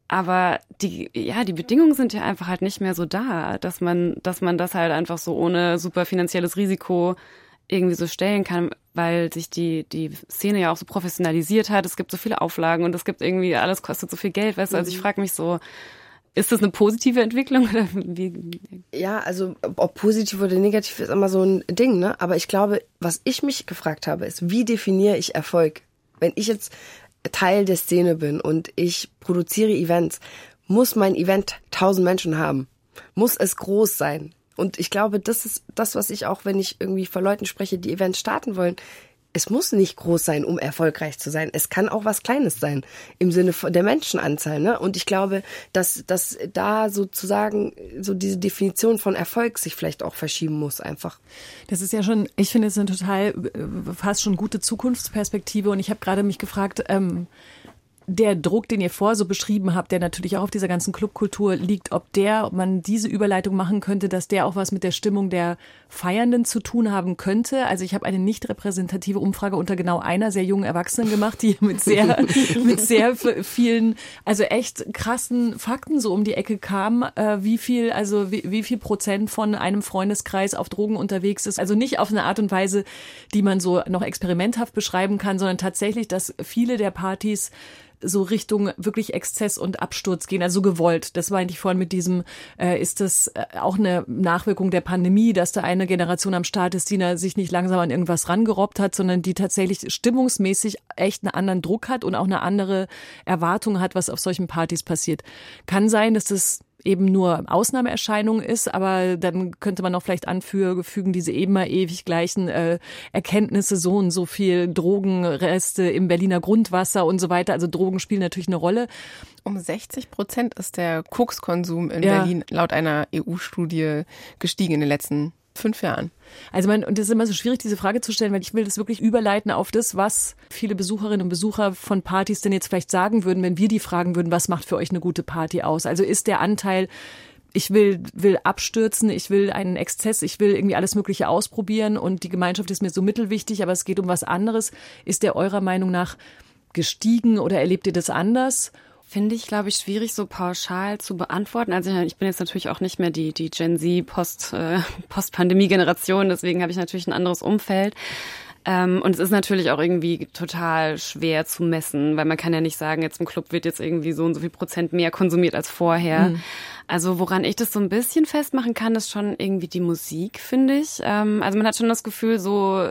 Aber die, ja, die Bedingungen sind ja einfach halt nicht mehr so da, dass man, dass man das halt einfach so ohne super finanzielles Risiko irgendwie so stellen kann, weil sich die, die Szene ja auch so professionalisiert hat. Es gibt so viele Auflagen und es gibt irgendwie, alles kostet so viel Geld, weißt du? Also ich mhm. frage mich so, ist das eine positive Entwicklung? Oder wie? Ja, also ob positiv oder negativ ist immer so ein Ding, ne? Aber ich glaube, was ich mich gefragt habe, ist, wie definiere ich Erfolg? Wenn ich jetzt Teil der Szene bin und ich produziere Events, muss mein Event tausend Menschen haben? Muss es groß sein? Und ich glaube, das ist das, was ich auch, wenn ich irgendwie vor Leuten spreche, die Events starten wollen, es muss nicht groß sein, um erfolgreich zu sein. Es kann auch was Kleines sein im Sinne der Menschenanzahl. Ne? Und ich glaube, dass, dass da sozusagen so diese Definition von Erfolg sich vielleicht auch verschieben muss einfach. Das ist ja schon, ich finde es eine total äh, fast schon gute Zukunftsperspektive. Und ich habe gerade mich gefragt, ähm, der Druck, den ihr vorher so beschrieben habt, der natürlich auch auf dieser ganzen Clubkultur liegt, ob der, ob man diese Überleitung machen könnte, dass der auch was mit der Stimmung der Feiernden zu tun haben könnte. Also ich habe eine nicht repräsentative Umfrage unter genau einer sehr jungen Erwachsenen gemacht, die mit sehr, [laughs] mit sehr vielen, also echt krassen Fakten so um die Ecke kam, äh, wie viel, also wie, wie viel Prozent von einem Freundeskreis auf Drogen unterwegs ist. Also nicht auf eine Art und Weise, die man so noch experimenthaft beschreiben kann, sondern tatsächlich, dass viele der Partys so Richtung wirklich Exzess und Absturz gehen, also gewollt. Das meinte ich vorhin mit diesem, äh, ist das äh, auch eine Nachwirkung der Pandemie, dass da eine Generation am Start ist, die sich nicht langsam an irgendwas rangerobbt hat, sondern die tatsächlich stimmungsmäßig echt einen anderen Druck hat und auch eine andere Erwartung hat, was auf solchen Partys passiert. Kann sein, dass das eben nur Ausnahmeerscheinung ist, aber dann könnte man noch vielleicht anfügen, diese immer ewig gleichen äh, Erkenntnisse, so und so viel Drogenreste im Berliner Grundwasser und so weiter. Also Drogen spielen natürlich eine Rolle. Um 60 Prozent ist der Kokskonsum in ja. Berlin laut einer EU-Studie gestiegen in den letzten fünf Jahren. Also man, und es ist immer so schwierig, diese Frage zu stellen, weil ich will das wirklich überleiten auf das, was viele Besucherinnen und Besucher von Partys denn jetzt vielleicht sagen würden, wenn wir die fragen würden, was macht für euch eine gute Party aus? Also ist der Anteil, ich will, will abstürzen, ich will einen Exzess, ich will irgendwie alles Mögliche ausprobieren und die Gemeinschaft ist mir so mittelwichtig, aber es geht um was anderes. Ist der eurer Meinung nach gestiegen oder erlebt ihr das anders? Finde ich, glaube ich, schwierig so pauschal zu beantworten. Also ich bin jetzt natürlich auch nicht mehr die, die Gen Z Post, äh, [laughs] Post-Pandemie-Generation, deswegen habe ich natürlich ein anderes Umfeld. Ähm, und es ist natürlich auch irgendwie total schwer zu messen, weil man kann ja nicht sagen, jetzt im Club wird jetzt irgendwie so und so viel Prozent mehr konsumiert als vorher. Mhm. Also woran ich das so ein bisschen festmachen kann, ist schon irgendwie die Musik, finde ich. Ähm, also man hat schon das Gefühl, so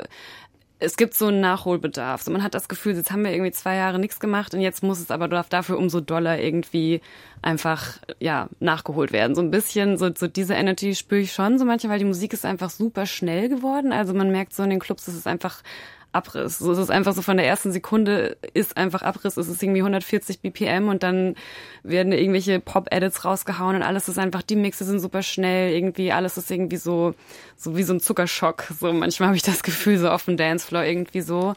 es gibt so einen Nachholbedarf. So, man hat das Gefühl, jetzt haben wir irgendwie zwei Jahre nichts gemacht und jetzt muss es aber dafür umso doller irgendwie einfach ja nachgeholt werden. So ein bisschen so, so diese Energy spüre ich schon so manchmal, weil die Musik ist einfach super schnell geworden. Also man merkt so in den Clubs, es ist einfach Abriss. So, es ist einfach so von der ersten Sekunde ist einfach Abriss. Es ist irgendwie 140 BPM und dann werden irgendwelche Pop-Edits rausgehauen und alles ist einfach, die Mixe sind super schnell, irgendwie alles ist irgendwie so, so wie so ein Zuckerschock. So manchmal habe ich das Gefühl, so auf dem Dancefloor irgendwie so.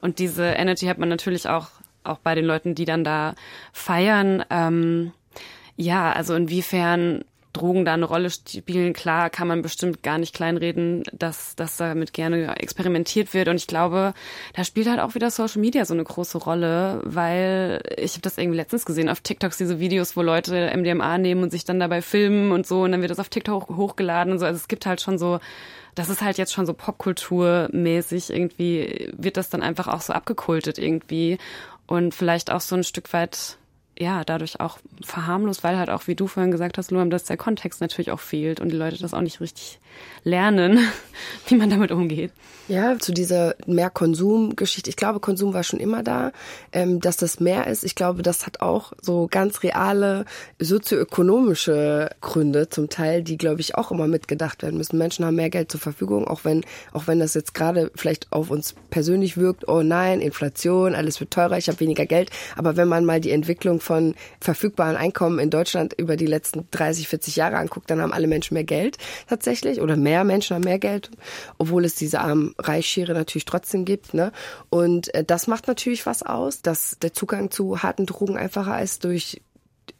Und diese Energy hat man natürlich auch, auch bei den Leuten, die dann da feiern. Ähm, ja, also inwiefern Drogen da eine Rolle spielen. Klar kann man bestimmt gar nicht kleinreden, dass, dass damit gerne experimentiert wird. Und ich glaube, da spielt halt auch wieder Social Media so eine große Rolle, weil ich habe das irgendwie letztens gesehen auf TikToks, diese Videos, wo Leute MDMA nehmen und sich dann dabei filmen und so und dann wird das auf TikTok hochgeladen und so. Also es gibt halt schon so das ist halt jetzt schon so Popkulturmäßig irgendwie, wird das dann einfach auch so abgekultet irgendwie und vielleicht auch so ein Stück weit ja, dadurch auch verharmlos, weil halt auch, wie du vorhin gesagt hast, Luam, dass der Kontext natürlich auch fehlt und die Leute das auch nicht richtig lernen, [laughs] wie man damit umgeht. Ja, zu dieser Mehr-Konsum-Geschichte. Ich glaube, Konsum war schon immer da. Ähm, dass das mehr ist, ich glaube, das hat auch so ganz reale sozioökonomische Gründe zum Teil, die, glaube ich, auch immer mitgedacht werden müssen. Menschen haben mehr Geld zur Verfügung, auch wenn, auch wenn das jetzt gerade vielleicht auf uns persönlich wirkt, oh nein, Inflation, alles wird teurer, ich habe weniger Geld. Aber wenn man mal die Entwicklung von verfügbaren Einkommen in Deutschland über die letzten 30, 40 Jahre anguckt, dann haben alle Menschen mehr Geld tatsächlich oder mehr Menschen haben mehr Geld, obwohl es diese armen Reichsschere natürlich trotzdem gibt. Ne? Und äh, das macht natürlich was aus, dass der Zugang zu harten Drogen einfacher ist durch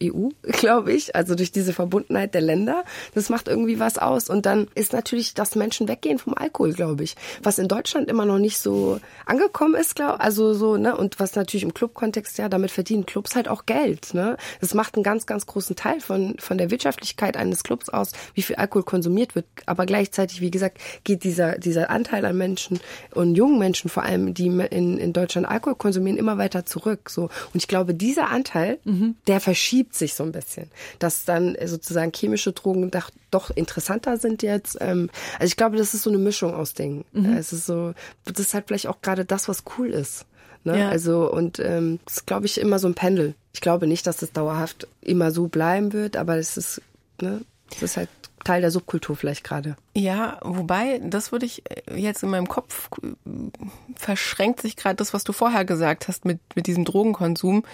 EU, [laughs] glaube ich, also durch diese Verbundenheit der Länder. Das macht irgendwie was aus. Und dann ist natürlich, dass Menschen weggehen vom Alkohol, glaube ich. Was in Deutschland immer noch nicht so angekommen ist, glaube also so, ne? Und was natürlich im Clubkontext, ja, damit verdienen Clubs halt auch Geld, ne? Das macht einen ganz, ganz großen Teil von, von der Wirtschaftlichkeit eines Clubs aus, wie viel Alkohol konsumiert wird. Aber gleichzeitig, wie gesagt, geht dieser, dieser Anteil an Menschen und jungen Menschen vor allem, die in, in Deutschland Alkohol konsumieren, immer weiter zurück, so. Und ich glaube, dieser Anteil, mhm. der verschiebt verschiebt sich so ein bisschen, dass dann sozusagen chemische Drogen doch, doch interessanter sind jetzt. Ähm, also ich glaube, das ist so eine Mischung aus Dingen. Mhm. Es ist so, das ist halt vielleicht auch gerade das, was cool ist. Ne? Ja. Also und ähm, das ist, glaube ich, immer so ein Pendel. Ich glaube nicht, dass das dauerhaft immer so bleiben wird, aber es ist, ne, es ist halt Teil der Subkultur vielleicht gerade. Ja, wobei, das würde ich äh, jetzt in meinem Kopf äh, verschränkt sich gerade das, was du vorher gesagt hast mit, mit diesem Drogenkonsum.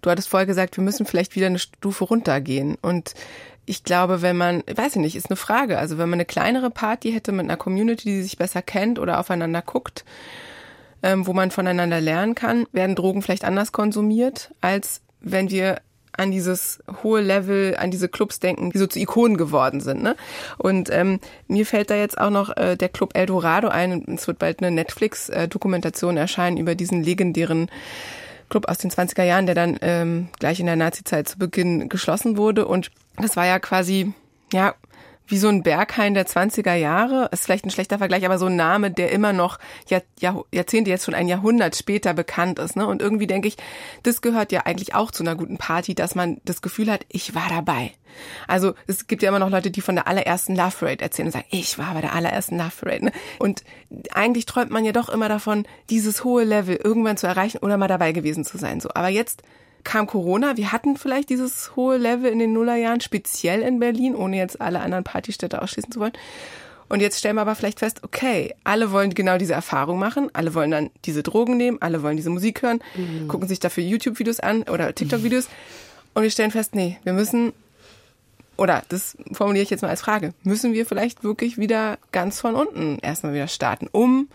Du hattest vorher gesagt, wir müssen vielleicht wieder eine Stufe runtergehen. Und ich glaube, wenn man, weiß ich nicht, ist eine Frage. Also wenn man eine kleinere Party hätte mit einer Community, die sich besser kennt oder aufeinander guckt, ähm, wo man voneinander lernen kann, werden Drogen vielleicht anders konsumiert, als wenn wir an dieses hohe Level, an diese Clubs denken, die so zu Ikonen geworden sind. Ne? Und ähm, mir fällt da jetzt auch noch äh, der Club Eldorado ein. Es wird bald eine Netflix-Dokumentation erscheinen über diesen legendären Club aus den 20er Jahren, der dann ähm, gleich in der Nazi-Zeit zu Beginn geschlossen wurde. Und das war ja quasi, ja, wie so ein Berghain der 20er Jahre. Ist vielleicht ein schlechter Vergleich, aber so ein Name, der immer noch Jahr, Jahr, Jahrzehnte, jetzt schon ein Jahrhundert später bekannt ist. Ne? Und irgendwie denke ich, das gehört ja eigentlich auch zu einer guten Party, dass man das Gefühl hat, ich war dabei. Also es gibt ja immer noch Leute, die von der allerersten Love Parade erzählen und sagen, ich war bei der allerersten Love Parade. Ne? Und eigentlich träumt man ja doch immer davon, dieses hohe Level irgendwann zu erreichen oder mal dabei gewesen zu sein. So, aber jetzt kam Corona. Wir hatten vielleicht dieses hohe Level in den Nullerjahren, speziell in Berlin, ohne jetzt alle anderen Partystädte ausschließen zu wollen. Und jetzt stellen wir aber vielleicht fest, okay, alle wollen genau diese Erfahrung machen, alle wollen dann diese Drogen nehmen, alle wollen diese Musik hören, mhm. gucken sich dafür YouTube-Videos an oder TikTok-Videos. Und wir stellen fest, nee, wir müssen, oder das formuliere ich jetzt mal als Frage, müssen wir vielleicht wirklich wieder ganz von unten erstmal wieder starten, um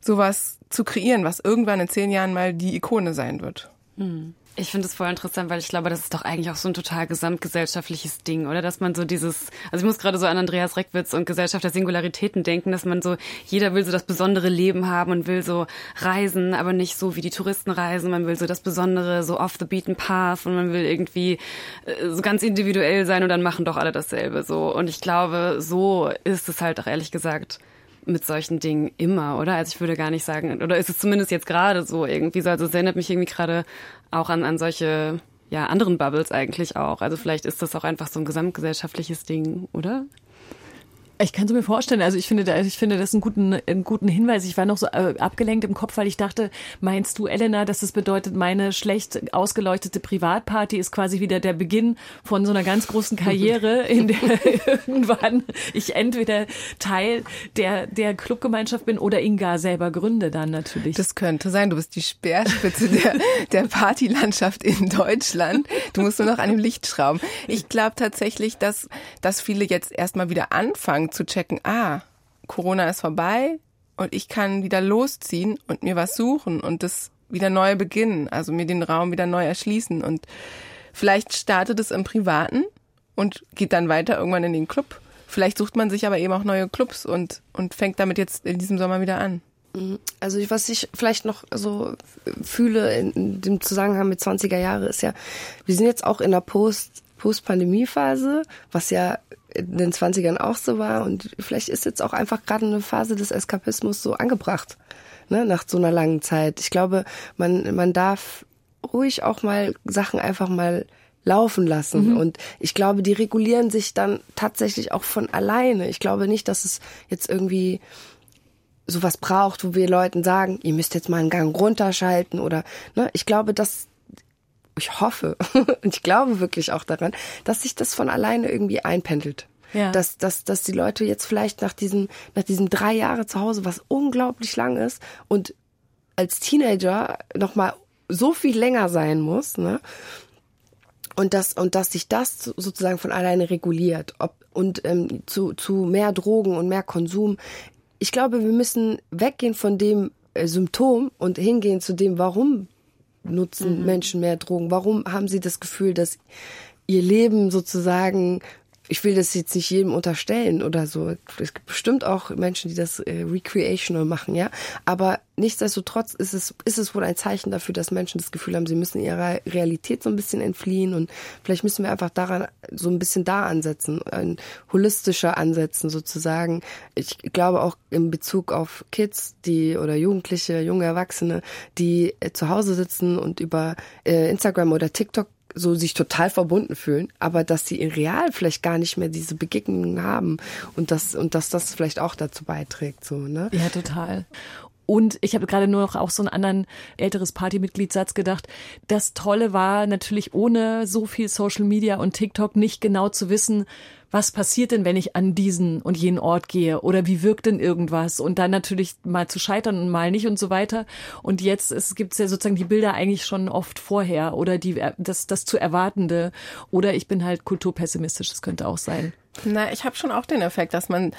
sowas zu kreieren, was irgendwann in zehn Jahren mal die Ikone sein wird? Mhm. Ich finde es voll interessant, weil ich glaube, das ist doch eigentlich auch so ein total gesamtgesellschaftliches Ding, oder? Dass man so dieses, also ich muss gerade so an Andreas Reckwitz und Gesellschaft der Singularitäten denken, dass man so, jeder will so das besondere Leben haben und will so reisen, aber nicht so wie die Touristen reisen. Man will so das Besondere, so off the beaten path und man will irgendwie äh, so ganz individuell sein und dann machen doch alle dasselbe so. Und ich glaube, so ist es halt auch ehrlich gesagt mit solchen Dingen immer, oder? Also ich würde gar nicht sagen, oder ist es zumindest jetzt gerade so irgendwie so, also es erinnert mich irgendwie gerade auch an, an solche, ja, anderen Bubbles eigentlich auch. Also vielleicht ist das auch einfach so ein gesamtgesellschaftliches Ding, oder? Ich kann es mir vorstellen. Also ich finde, ich finde das einen guten, einen guten Hinweis. Ich war noch so äh, abgelenkt im Kopf, weil ich dachte, meinst du, Elena, dass das bedeutet, meine schlecht ausgeleuchtete Privatparty ist quasi wieder der Beginn von so einer ganz großen Karriere, [laughs] in der [laughs] irgendwann ich entweder Teil der, der Clubgemeinschaft bin oder ihn gar selber gründe dann natürlich. Das könnte sein. Du bist die Speerspitze der, der Partylandschaft in Deutschland. Du musst nur noch an dem Licht schrauben. Ich glaube tatsächlich, dass, dass viele jetzt erstmal wieder anfangen zu checken, ah, Corona ist vorbei und ich kann wieder losziehen und mir was suchen und das wieder neu beginnen, also mir den Raum wieder neu erschließen und vielleicht startet es im Privaten und geht dann weiter irgendwann in den Club. Vielleicht sucht man sich aber eben auch neue Clubs und, und fängt damit jetzt in diesem Sommer wieder an. Mhm. Also was ich vielleicht noch so fühle in dem Zusammenhang mit 20er Jahre ist ja, wir sind jetzt auch in der Post Post-Pandemie-Phase, was ja in den 20ern auch so war. Und vielleicht ist jetzt auch einfach gerade eine Phase des Eskapismus so angebracht, ne, nach so einer langen Zeit. Ich glaube, man, man darf ruhig auch mal Sachen einfach mal laufen lassen. Mhm. Und ich glaube, die regulieren sich dann tatsächlich auch von alleine. Ich glaube nicht, dass es jetzt irgendwie sowas braucht, wo wir Leuten sagen, ihr müsst jetzt mal einen Gang runterschalten oder, ne, ich glaube, dass ich hoffe [laughs] und ich glaube wirklich auch daran, dass sich das von alleine irgendwie einpendelt. Ja. Dass, dass, dass die Leute jetzt vielleicht nach diesen, nach diesen drei Jahre zu Hause, was unglaublich lang ist und als Teenager nochmal so viel länger sein muss, ne? Und dass, und dass sich das sozusagen von alleine reguliert. Ob, und ähm, zu, zu mehr Drogen und mehr Konsum. Ich glaube, wir müssen weggehen von dem äh, Symptom und hingehen zu dem, warum nutzen mhm. Menschen mehr Drogen? Warum haben sie das Gefühl, dass ihr Leben sozusagen ich will das jetzt nicht jedem unterstellen oder so. Es gibt bestimmt auch Menschen, die das äh, recreational machen, ja. Aber nichtsdestotrotz ist es, ist es wohl ein Zeichen dafür, dass Menschen das Gefühl haben, sie müssen ihrer Realität so ein bisschen entfliehen und vielleicht müssen wir einfach daran so ein bisschen da ansetzen, ein holistischer ansetzen sozusagen. Ich glaube auch in Bezug auf Kids, die oder Jugendliche, junge Erwachsene, die äh, zu Hause sitzen und über äh, Instagram oder TikTok so sich total verbunden fühlen, aber dass sie in real vielleicht gar nicht mehr diese Begegnungen haben und das und dass das vielleicht auch dazu beiträgt, so ne? Ja, total. Und ich habe gerade nur noch auch so einen anderen älteres Partymitgliedssatz gedacht. Das Tolle war natürlich ohne so viel Social Media und TikTok nicht genau zu wissen, was passiert denn, wenn ich an diesen und jenen Ort gehe oder wie wirkt denn irgendwas und dann natürlich mal zu scheitern und mal nicht und so weiter. Und jetzt es gibt ja sozusagen die Bilder eigentlich schon oft vorher oder die das das zu erwartende oder ich bin halt kulturpessimistisch, das könnte auch sein. Na, ich habe schon auch den Effekt, dass man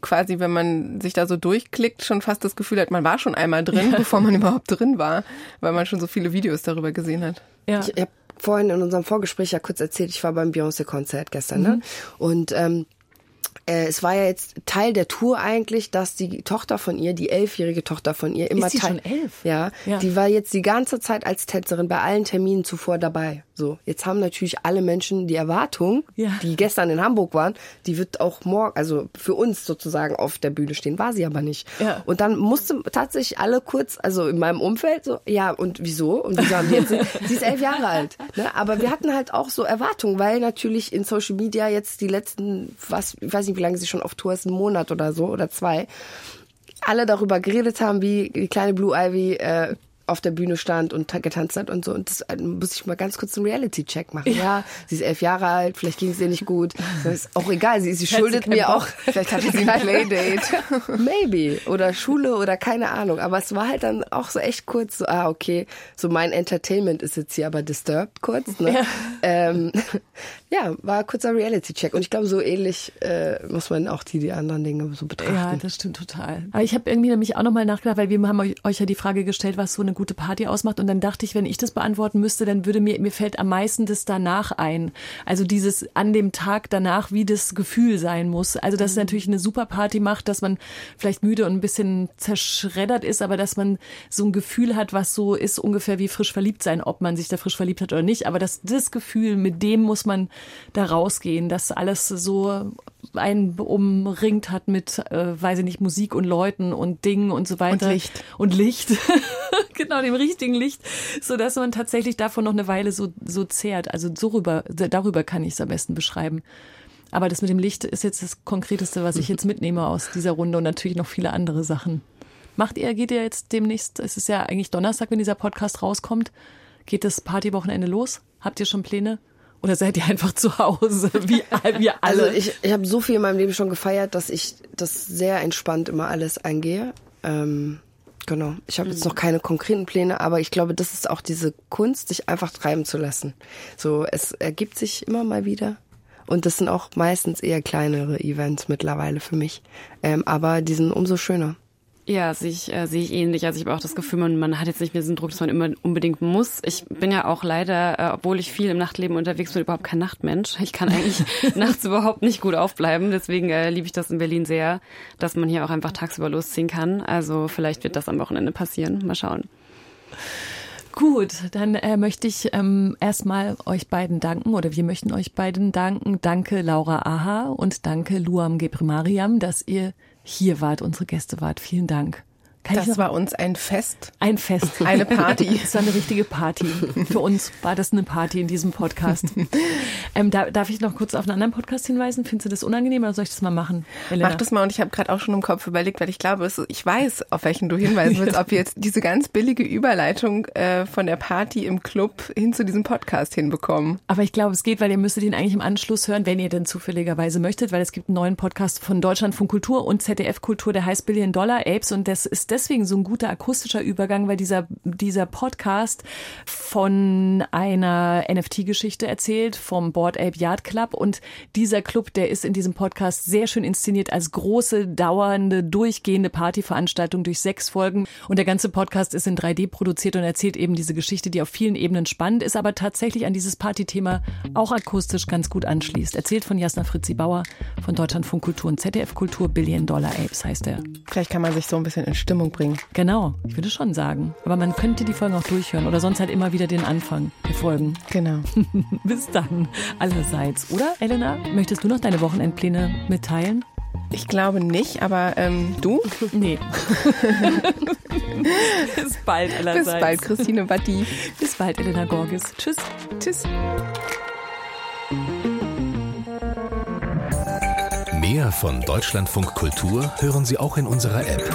quasi, wenn man sich da so durchklickt, schon fast das Gefühl hat, man war schon einmal drin, ja. [laughs] bevor man überhaupt drin war, weil man schon so viele Videos darüber gesehen hat. Ja. Ich, ich habe vorhin in unserem Vorgespräch ja kurz erzählt, ich war beim Beyoncé-Konzert gestern, ne? mhm. ne? Und ähm, äh, es war ja jetzt Teil der Tour eigentlich, dass die Tochter von ihr, die elfjährige Tochter von ihr, immer Ist die Teil. schon elf? Ja, ja, die war jetzt die ganze Zeit als Tänzerin bei allen Terminen zuvor dabei. So, jetzt haben natürlich alle Menschen die Erwartung, ja. die gestern in Hamburg waren, die wird auch morgen, also für uns sozusagen auf der Bühne stehen, war sie aber nicht. Ja. Und dann musste tatsächlich alle kurz, also in meinem Umfeld so, ja, und wieso? Und wieso haben die jetzt, [laughs] sie ist elf Jahre alt. Ne? Aber wir hatten halt auch so Erwartungen, weil natürlich in Social Media jetzt die letzten, was, ich weiß nicht, wie lange sie schon auf Tour ist, einen Monat oder so oder zwei, alle darüber geredet haben, wie die kleine Blue Ivy äh, auf der Bühne stand und getanzt hat und so. Und das äh, muss ich mal ganz kurz einen Reality-Check machen. Ja. ja. sie ist elf Jahre alt, vielleicht ging es ihr nicht gut. [laughs] Das ist auch egal, sie, sie schuldet mir auch. Vielleicht hatte sie ein Playdate. [laughs] Maybe. Oder Schule oder keine Ahnung. Aber es war halt dann auch so echt kurz so, ah, okay, so mein Entertainment ist jetzt hier aber disturbed kurz. Ne? Ja. Ähm, ja, war ein kurzer Reality-Check. Und ich glaube, so ähnlich äh, muss man auch die, die anderen Dinge so betrachten. Ja, das stimmt total. Aber ich habe irgendwie nämlich auch nochmal nachgedacht, weil wir haben euch ja die Frage gestellt, was so eine gute Party ausmacht. Und dann dachte ich, wenn ich das beantworten müsste, dann würde mir, mir fällt am meisten das danach ein. Also dieses an dem Tag danach, wie das Gefühl sein muss. Also, dass es mhm. natürlich eine super Party macht, dass man vielleicht müde und ein bisschen zerschreddert ist, aber dass man so ein Gefühl hat, was so ist ungefähr wie frisch verliebt sein, ob man sich da frisch verliebt hat oder nicht. Aber dass das Gefühl, mit dem muss man da rausgehen, dass alles so einen umringt hat mit, äh, weiß ich nicht, Musik und Leuten und Dingen und so weiter. Und Licht. Und Licht. [laughs] genau, dem richtigen Licht, so dass man tatsächlich davon noch eine Weile so, so zehrt. Also so rüber, darüber kann ich es am besten beschreiben. Aber das mit dem Licht ist jetzt das Konkreteste, was ich jetzt [laughs] mitnehme aus dieser Runde und natürlich noch viele andere Sachen. Macht ihr, geht ihr jetzt demnächst, es ist ja eigentlich Donnerstag, wenn dieser Podcast rauskommt, geht das Partywochenende los? Habt ihr schon Pläne? Oder seid ihr einfach zu Hause, wie wir alle? Also ich, ich habe so viel in meinem Leben schon gefeiert, dass ich das sehr entspannt immer alles eingehe. Ähm, genau. Ich habe jetzt noch keine konkreten Pläne, aber ich glaube, das ist auch diese Kunst, sich einfach treiben zu lassen. So, es ergibt sich immer mal wieder. Und das sind auch meistens eher kleinere Events mittlerweile für mich. Ähm, aber die sind umso schöner. Ja, sehe ich, äh, sehe ich ähnlich. Also ich habe auch das Gefühl, man, man hat jetzt nicht mehr diesen Druck, dass man immer unbedingt muss. Ich bin ja auch leider, äh, obwohl ich viel im Nachtleben unterwegs bin, überhaupt kein Nachtmensch. Ich kann eigentlich [laughs] nachts überhaupt nicht gut aufbleiben. Deswegen äh, liebe ich das in Berlin sehr, dass man hier auch einfach tagsüber losziehen kann. Also vielleicht wird das am Wochenende passieren. Mal schauen. Gut, dann äh, möchte ich ähm, erstmal euch beiden danken oder wir möchten euch beiden danken. Danke Laura Aha und danke Luam Gebrimariam, dass ihr hier wart, unsere Gäste wart. Vielen Dank. Kann das war uns ein Fest. Ein Fest. [laughs] Eine Party. [laughs] Es war eine richtige Party. Für uns war das eine Party in diesem Podcast. [laughs] ähm, da, darf ich noch kurz auf einen anderen Podcast hinweisen? Findest du das unangenehm oder soll ich das mal machen? Elena? Mach das mal und ich habe gerade auch schon im Kopf überlegt, weil ich glaube, es, ich weiß, auf welchen du hinweisen willst, ob wir jetzt diese ganz billige Überleitung äh, von der Party im Club hin zu diesem Podcast hinbekommen. Aber ich glaube, es geht, weil ihr müsstet ihn eigentlich im Anschluss hören, wenn ihr denn zufälligerweise möchtet, weil es gibt einen neuen Podcast von Deutschlandfunk Kultur und ZDF Kultur, der heißt Billion Dollar Apes und das ist deswegen so ein guter akustischer Übergang, weil dieser, dieser Podcast von einer NFT-Geschichte erzählt, vom Board Ape Yard Club. Und dieser Club, der ist in diesem Podcast sehr schön inszeniert als große, dauernde, durchgehende Partyveranstaltung durch sechs Folgen. Und der ganze Podcast ist in 3D produziert und erzählt eben diese Geschichte, die auf vielen Ebenen spannend ist, aber tatsächlich an dieses Partythema auch akustisch ganz gut anschließt. Erzählt von Jasna Fritzi Bauer von Deutschlandfunk Kultur und ZDF Kultur Billion Dollar Apes heißt er. Vielleicht kann man sich so ein bisschen in Stimmung Stimmung bringen. Genau, ich würde schon sagen. Aber man könnte die Folgen auch durchhören oder sonst halt immer wieder den Anfang der Folgen. Genau. [laughs] Bis dann, allerseits. Oder, Elena, möchtest du noch deine Wochenendpläne mitteilen? Ich glaube nicht, aber ähm, du? [laughs] Nee. [laughs] Bis bald allerseits. Bis bald, Christine Batti. Bis bald, Elena Gorgis. Tschüss. Tschüss. Mehr von Deutschlandfunk Kultur hören Sie auch in unserer App